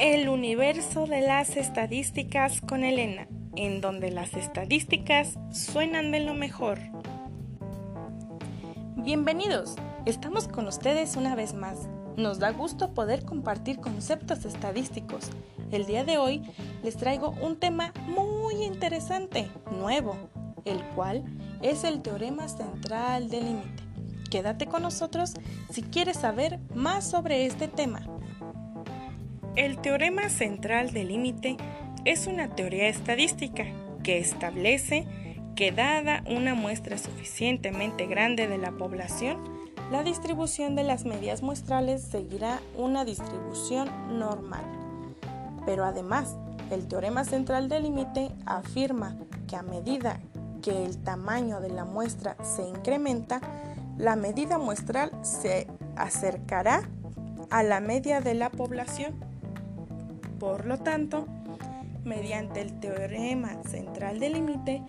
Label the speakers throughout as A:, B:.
A: El universo de las estadísticas con Elena, en donde las estadísticas suenan de lo mejor. Bienvenidos, estamos con ustedes una vez más. Nos da gusto poder compartir conceptos estadísticos. El día de hoy les traigo un tema muy interesante, nuevo, el cual es el teorema central del límite. Quédate con nosotros si quieres saber más sobre este tema. El teorema central del límite es una teoría estadística que establece que dada una muestra suficientemente grande de la población, la distribución de las medias muestrales seguirá una distribución normal. Pero además, el teorema central del límite afirma que a medida que el tamaño de la muestra se incrementa, la medida muestral se acercará a la media de la población. Por lo tanto, mediante el teorema central del límite,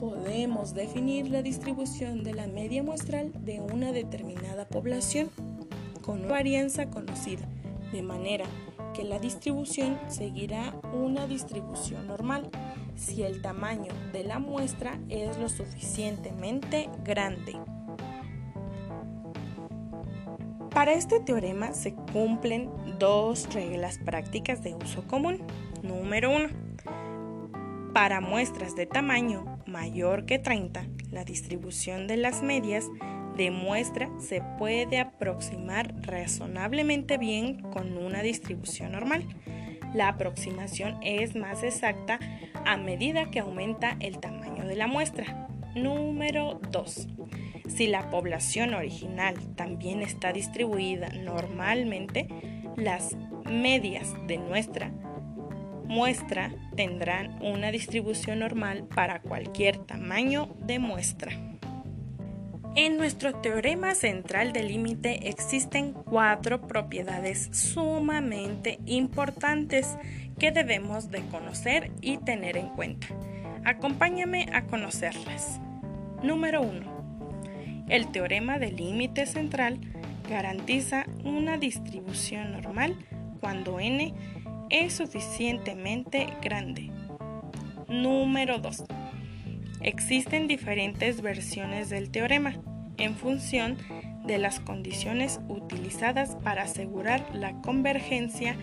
A: podemos definir la distribución de la media muestral de una determinada población con una varianza conocida, de manera que la distribución seguirá una distribución normal si el tamaño de la muestra es lo suficientemente grande. Para este teorema se cumplen dos reglas prácticas de uso común. Número 1. Para muestras de tamaño mayor que 30, la distribución de las medias de muestra se puede aproximar razonablemente bien con una distribución normal. La aproximación es más exacta a medida que aumenta el tamaño de la muestra. Número 2. Si la población original también está distribuida normalmente, las medias de nuestra muestra tendrán una distribución normal para cualquier tamaño de muestra. En nuestro teorema central del límite existen cuatro propiedades sumamente importantes que debemos de conocer y tener en cuenta. Acompáñame a conocerlas. Número 1. El teorema del límite central garantiza una distribución normal cuando n es suficientemente grande. Número 2. Existen diferentes versiones del teorema en función de las condiciones utilizadas para asegurar la convergencia.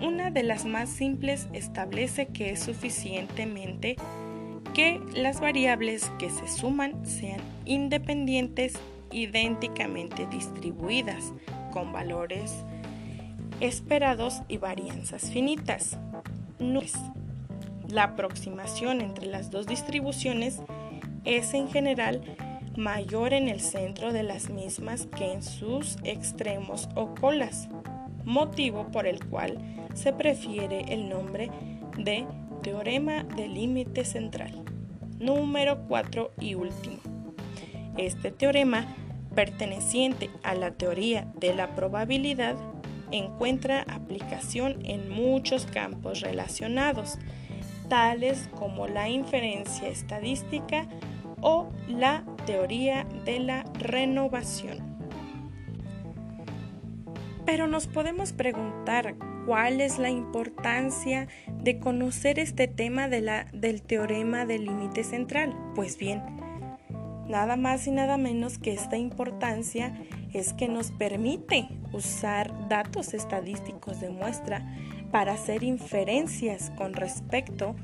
A: Una de las más simples establece que es suficientemente que las variables que se suman sean independientes idénticamente distribuidas con valores esperados y varianzas finitas. La aproximación entre las dos distribuciones es en general mayor en el centro de las mismas que en sus extremos o colas, motivo por el cual se prefiere el nombre de teorema del límite central. Número 4 y último. Este teorema, perteneciente a la teoría de la probabilidad, encuentra aplicación en muchos campos relacionados, tales como la inferencia estadística o la teoría de la renovación. Pero nos podemos preguntar cuál es la importancia de conocer este tema del teorema del límite central. Pues bien, nada más y nada menos que esta importancia es que nos permite usar datos estadísticos de muestra para hacer inferencias con respecto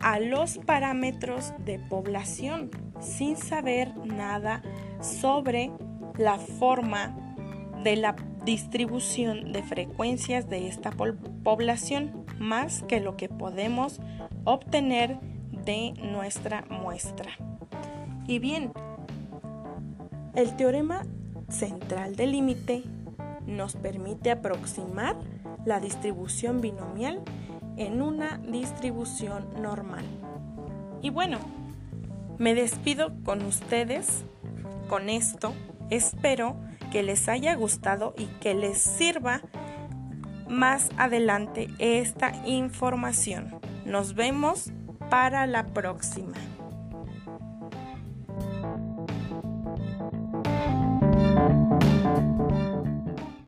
A: a los parámetros de población sin saber nada sobre la forma de la distribución de frecuencias de esta población más que lo que podemos obtener de nuestra muestra. Y bien, el teorema central del límite nos permite aproximar la distribución binomial en una distribución normal. Y bueno, me despido con ustedes con esto. Espero que les haya gustado y que les sirva más adelante esta información. Nos vemos para la próxima.